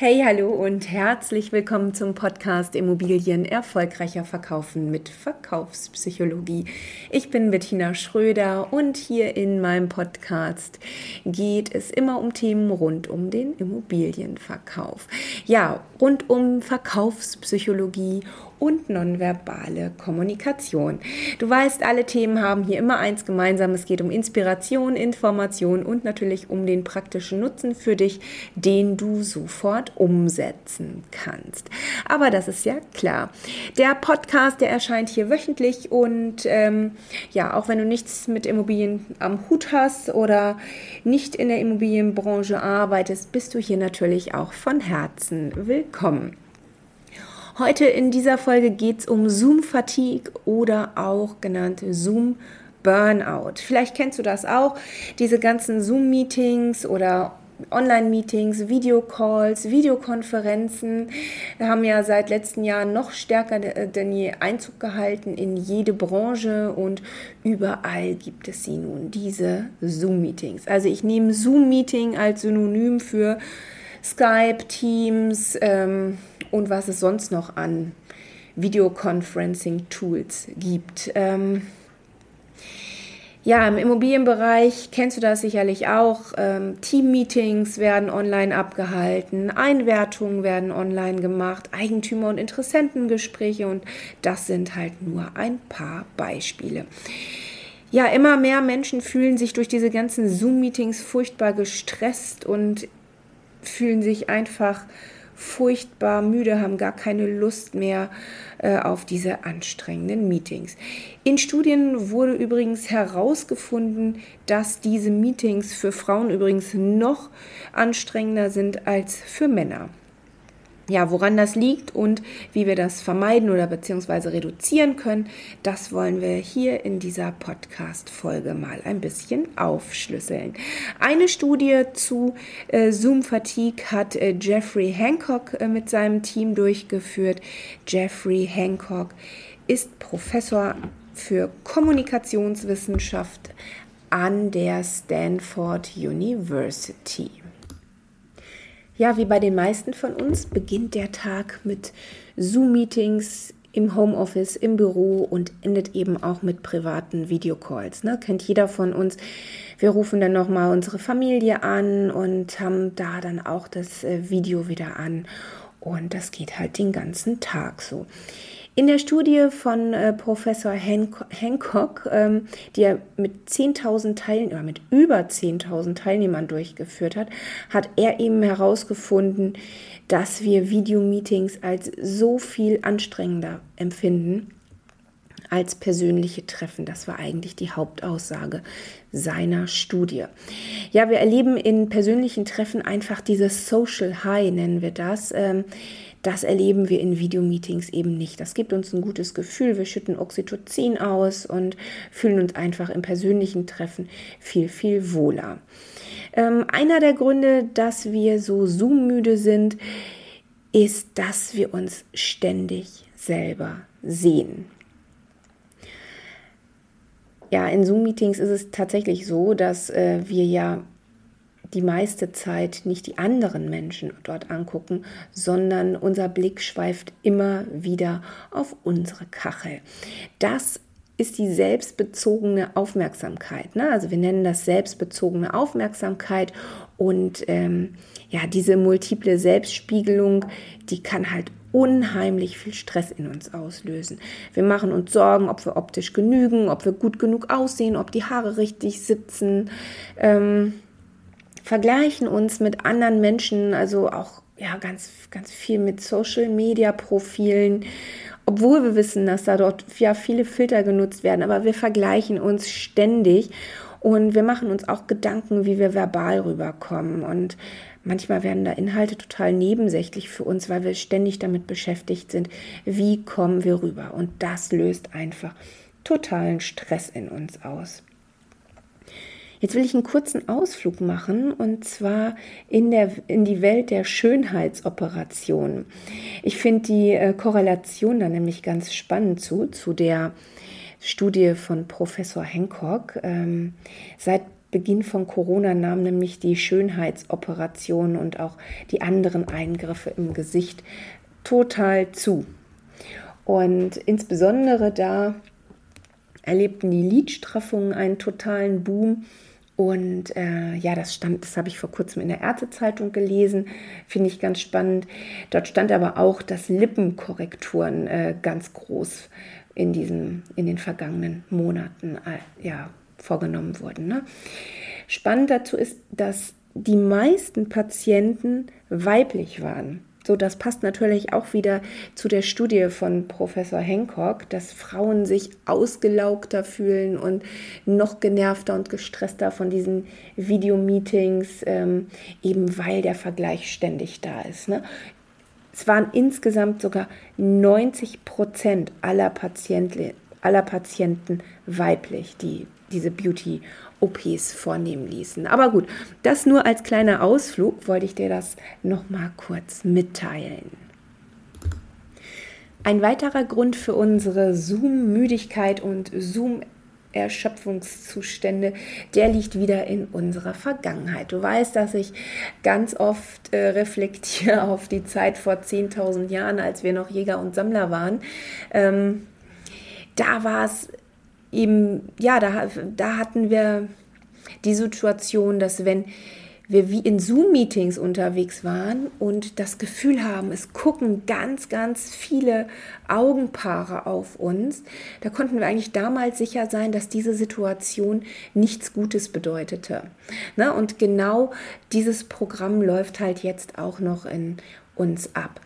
Hey, hallo und herzlich willkommen zum Podcast Immobilien erfolgreicher verkaufen mit Verkaufspsychologie. Ich bin Bettina Schröder und hier in meinem Podcast geht es immer um Themen rund um den Immobilienverkauf. Ja, rund um Verkaufspsychologie und nonverbale Kommunikation. Du weißt, alle Themen haben hier immer eins gemeinsam. Es geht um Inspiration, Information und natürlich um den praktischen Nutzen für dich, den du sofort umsetzen kannst. Aber das ist ja klar. Der Podcast, der erscheint hier wöchentlich und ähm, ja, auch wenn du nichts mit Immobilien am Hut hast oder nicht in der Immobilienbranche arbeitest, bist du hier natürlich auch von Herzen willkommen. Heute in dieser Folge geht es um Zoom-Fatigue oder auch genannt Zoom Burnout. Vielleicht kennst du das auch, diese ganzen Zoom-Meetings oder Online-Meetings, Videocalls, Videokonferenzen haben ja seit letzten Jahren noch stärker denn je Einzug gehalten in jede Branche und überall gibt es sie nun, diese Zoom-Meetings. Also ich nehme Zoom-Meeting als Synonym für Skype, Teams, ähm, und was es sonst noch an Videoconferencing-Tools gibt. Ähm, ja, im Immobilienbereich kennst du das sicherlich auch. Ähm, Team-Meetings werden online abgehalten, Einwertungen werden online gemacht, Eigentümer- und Interessentengespräche und das sind halt nur ein paar Beispiele. Ja, immer mehr Menschen fühlen sich durch diese ganzen Zoom-Meetings furchtbar gestresst und fühlen sich einfach furchtbar müde, haben gar keine Lust mehr äh, auf diese anstrengenden Meetings. In Studien wurde übrigens herausgefunden, dass diese Meetings für Frauen übrigens noch anstrengender sind als für Männer ja, woran das liegt und wie wir das vermeiden oder beziehungsweise reduzieren können, das wollen wir hier in dieser Podcast-Folge mal ein bisschen aufschlüsseln. Eine Studie zu äh, Zoom-Fatigue hat äh, Jeffrey Hancock äh, mit seinem Team durchgeführt. Jeffrey Hancock ist Professor für Kommunikationswissenschaft an der Stanford University. Ja, wie bei den meisten von uns beginnt der Tag mit Zoom-Meetings im Homeoffice, im Büro und endet eben auch mit privaten Videocalls. Ne? Kennt jeder von uns. Wir rufen dann nochmal unsere Familie an und haben da dann auch das äh, Video wieder an. Und das geht halt den ganzen Tag so. In der Studie von äh, Professor Hancock, ähm, die er mit 10.000 Teilnehmern, mit über 10.000 Teilnehmern durchgeführt hat, hat er eben herausgefunden, dass wir Videomeetings als so viel anstrengender empfinden als persönliche Treffen. Das war eigentlich die Hauptaussage seiner Studie. Ja, wir erleben in persönlichen Treffen einfach dieses Social High, nennen wir das. Ähm, das erleben wir in Videomeetings eben nicht. Das gibt uns ein gutes Gefühl. Wir schütten Oxytocin aus und fühlen uns einfach im persönlichen Treffen viel, viel wohler. Ähm, einer der Gründe, dass wir so Zoom-müde sind, ist, dass wir uns ständig selber sehen. Ja, in Zoom-Meetings ist es tatsächlich so, dass äh, wir ja die meiste Zeit nicht die anderen Menschen dort angucken, sondern unser Blick schweift immer wieder auf unsere Kachel. Das ist die selbstbezogene Aufmerksamkeit. Ne? Also wir nennen das selbstbezogene Aufmerksamkeit und ähm, ja, diese multiple Selbstspiegelung, die kann halt unheimlich viel Stress in uns auslösen. Wir machen uns Sorgen, ob wir optisch genügen, ob wir gut genug aussehen, ob die Haare richtig sitzen. Ähm, vergleichen uns mit anderen Menschen, also auch ja ganz ganz viel mit Social Media Profilen, obwohl wir wissen, dass da dort ja viele Filter genutzt werden, aber wir vergleichen uns ständig und wir machen uns auch Gedanken, wie wir verbal rüberkommen und manchmal werden da Inhalte total nebensächlich für uns, weil wir ständig damit beschäftigt sind, wie kommen wir rüber und das löst einfach totalen Stress in uns aus. Jetzt will ich einen kurzen Ausflug machen und zwar in, der, in die Welt der Schönheitsoperationen. Ich finde die äh, Korrelation da nämlich ganz spannend zu, zu der Studie von Professor Hancock. Ähm, seit Beginn von Corona nahm nämlich die Schönheitsoperationen und auch die anderen Eingriffe im Gesicht total zu. Und insbesondere da erlebten die Lidstraffungen einen totalen Boom. Und äh, ja, das stand, das habe ich vor kurzem in der Ärztezeitung gelesen, finde ich ganz spannend. Dort stand aber auch, dass Lippenkorrekturen äh, ganz groß in, diesen, in den vergangenen Monaten äh, ja, vorgenommen wurden. Ne? Spannend dazu ist, dass die meisten Patienten weiblich waren. So, das passt natürlich auch wieder zu der Studie von Professor Hancock, dass Frauen sich ausgelaugter fühlen und noch genervter und gestresster von diesen Videomeetings, ähm, eben weil der Vergleich ständig da ist. Ne? Es waren insgesamt sogar 90 Prozent aller, Patienten, aller Patienten weiblich, die diese Beauty-OPs vornehmen ließen. Aber gut, das nur als kleiner Ausflug wollte ich dir das nochmal kurz mitteilen. Ein weiterer Grund für unsere Zoom-Müdigkeit und Zoom- Erschöpfungszustände, der liegt wieder in unserer Vergangenheit. Du weißt, dass ich ganz oft äh, reflektiere auf die Zeit vor 10.000 Jahren, als wir noch Jäger und Sammler waren. Ähm, da war es eben, ja, da, da hatten wir die Situation, dass wenn wir wie in Zoom-Meetings unterwegs waren und das Gefühl haben, es gucken ganz, ganz viele Augenpaare auf uns, da konnten wir eigentlich damals sicher sein, dass diese Situation nichts Gutes bedeutete. Na, und genau dieses Programm läuft halt jetzt auch noch in uns ab.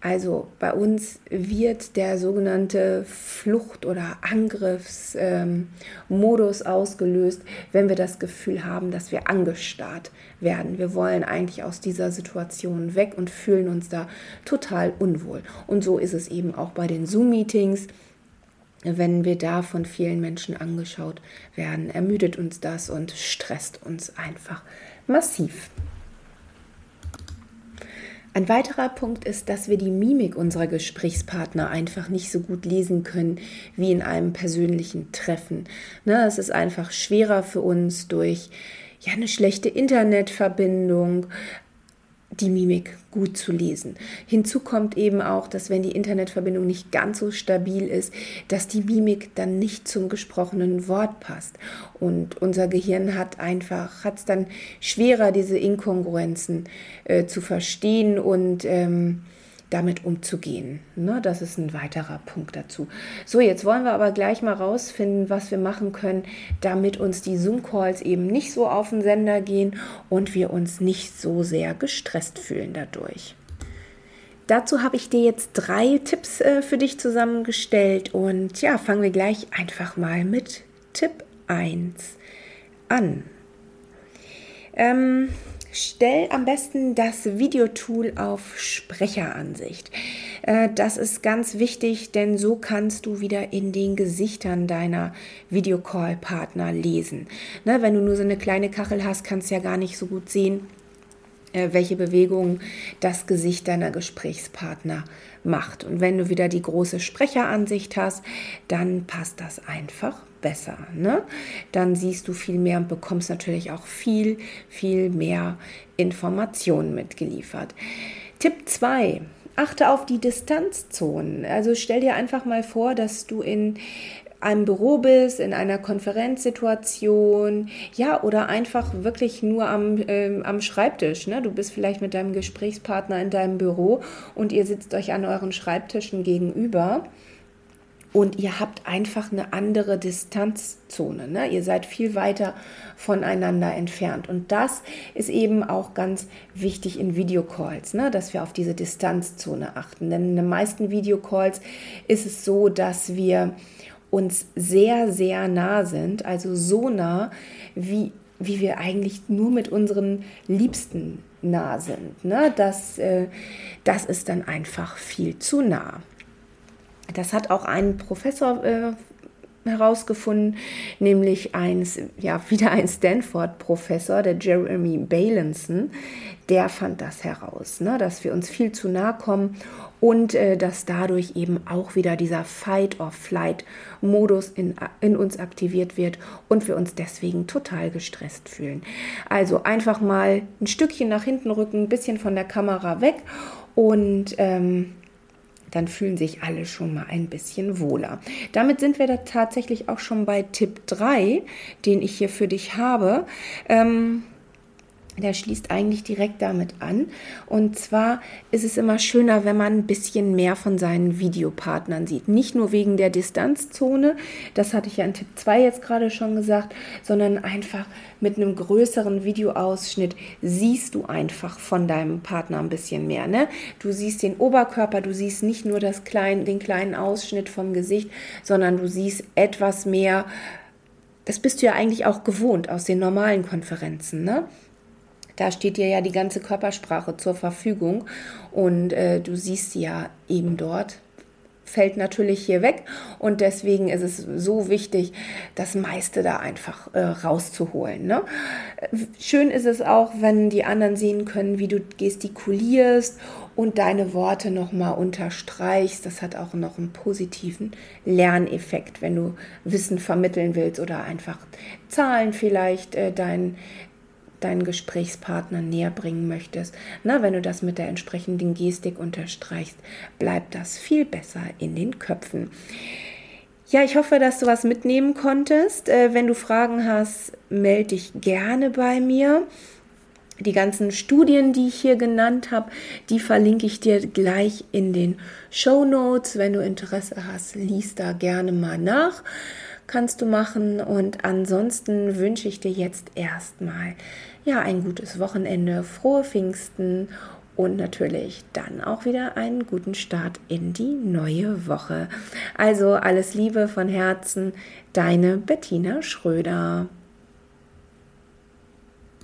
Also bei uns wird der sogenannte Flucht- oder Angriffsmodus ähm, ausgelöst, wenn wir das Gefühl haben, dass wir angestarrt werden. Wir wollen eigentlich aus dieser Situation weg und fühlen uns da total unwohl. Und so ist es eben auch bei den Zoom-Meetings. Wenn wir da von vielen Menschen angeschaut werden, ermüdet uns das und stresst uns einfach massiv. Ein weiterer Punkt ist, dass wir die Mimik unserer Gesprächspartner einfach nicht so gut lesen können wie in einem persönlichen Treffen. Ne, es ist einfach schwerer für uns durch ja, eine schlechte Internetverbindung, die Mimik gut zu lesen. Hinzu kommt eben auch, dass wenn die Internetverbindung nicht ganz so stabil ist, dass die Mimik dann nicht zum gesprochenen Wort passt. Und unser Gehirn hat einfach, hat es dann schwerer, diese Inkongruenzen äh, zu verstehen und ähm, damit umzugehen. Ne, das ist ein weiterer Punkt dazu. So, jetzt wollen wir aber gleich mal rausfinden, was wir machen können, damit uns die Zoom-Calls eben nicht so auf den Sender gehen und wir uns nicht so sehr gestresst fühlen dadurch. Dazu habe ich dir jetzt drei Tipps äh, für dich zusammengestellt und ja, fangen wir gleich einfach mal mit Tipp 1 an. Ähm, Stell am besten das Videotool auf Sprecheransicht. Äh, das ist ganz wichtig, denn so kannst du wieder in den Gesichtern deiner Videocall-Partner lesen. Ne, wenn du nur so eine kleine Kachel hast, kannst du ja gar nicht so gut sehen, welche Bewegungen das Gesicht deiner Gesprächspartner macht. Und wenn du wieder die große Sprecheransicht hast, dann passt das einfach besser. Ne? Dann siehst du viel mehr und bekommst natürlich auch viel, viel mehr Informationen mitgeliefert. Tipp 2. Achte auf die Distanzzonen. Also stell dir einfach mal vor, dass du in einem Büro bist, in einer Konferenzsituation, ja, oder einfach wirklich nur am, äh, am Schreibtisch. Ne? Du bist vielleicht mit deinem Gesprächspartner in deinem Büro und ihr sitzt euch an euren Schreibtischen gegenüber und ihr habt einfach eine andere Distanzzone. Ne? Ihr seid viel weiter voneinander entfernt. Und das ist eben auch ganz wichtig in Videocalls, ne? dass wir auf diese Distanzzone achten. Denn in den meisten Videocalls ist es so, dass wir uns sehr, sehr nah sind, also so nah, wie, wie wir eigentlich nur mit unseren Liebsten nah sind. Ne? Das, äh, das ist dann einfach viel zu nah. Das hat auch ein Professor äh, herausgefunden, nämlich eins, ja, wieder ein Stanford-Professor, der Jeremy Balanson, der fand das heraus, ne, dass wir uns viel zu nahe kommen und äh, dass dadurch eben auch wieder dieser Fight-or-Flight-Modus in, in uns aktiviert wird und wir uns deswegen total gestresst fühlen. Also einfach mal ein Stückchen nach hinten rücken, ein bisschen von der Kamera weg und ähm, dann fühlen sich alle schon mal ein bisschen wohler. Damit sind wir da tatsächlich auch schon bei Tipp 3, den ich hier für dich habe. Ähm, der schließt eigentlich direkt damit an. Und zwar ist es immer schöner, wenn man ein bisschen mehr von seinen Videopartnern sieht. Nicht nur wegen der Distanzzone, das hatte ich ja in Tipp 2 jetzt gerade schon gesagt, sondern einfach mit einem größeren Videoausschnitt siehst du einfach von deinem Partner ein bisschen mehr. Ne? Du siehst den Oberkörper, du siehst nicht nur das klein, den kleinen Ausschnitt vom Gesicht, sondern du siehst etwas mehr. Das bist du ja eigentlich auch gewohnt aus den normalen Konferenzen. Ne? Da steht dir ja die ganze Körpersprache zur Verfügung und äh, du siehst sie ja eben dort fällt natürlich hier weg und deswegen ist es so wichtig, das meiste da einfach äh, rauszuholen. Ne? Schön ist es auch, wenn die anderen sehen können, wie du gestikulierst und deine Worte nochmal unterstreichst. Das hat auch noch einen positiven Lerneffekt, wenn du Wissen vermitteln willst oder einfach Zahlen vielleicht äh, dein, deinen Gesprächspartner näher bringen möchtest. Na, wenn du das mit der entsprechenden Gestik unterstreichst, bleibt das viel besser in den Köpfen. Ja, ich hoffe, dass du was mitnehmen konntest. Äh, wenn du Fragen hast, melde dich gerne bei mir. Die ganzen Studien, die ich hier genannt habe, die verlinke ich dir gleich in den Show Notes. Wenn du Interesse hast, lies da gerne mal nach kannst du machen. Und ansonsten wünsche ich dir jetzt erstmal ja ein gutes Wochenende, frohe Pfingsten und natürlich dann auch wieder einen guten Start in die neue Woche. Also alles Liebe von Herzen, deine Bettina Schröder.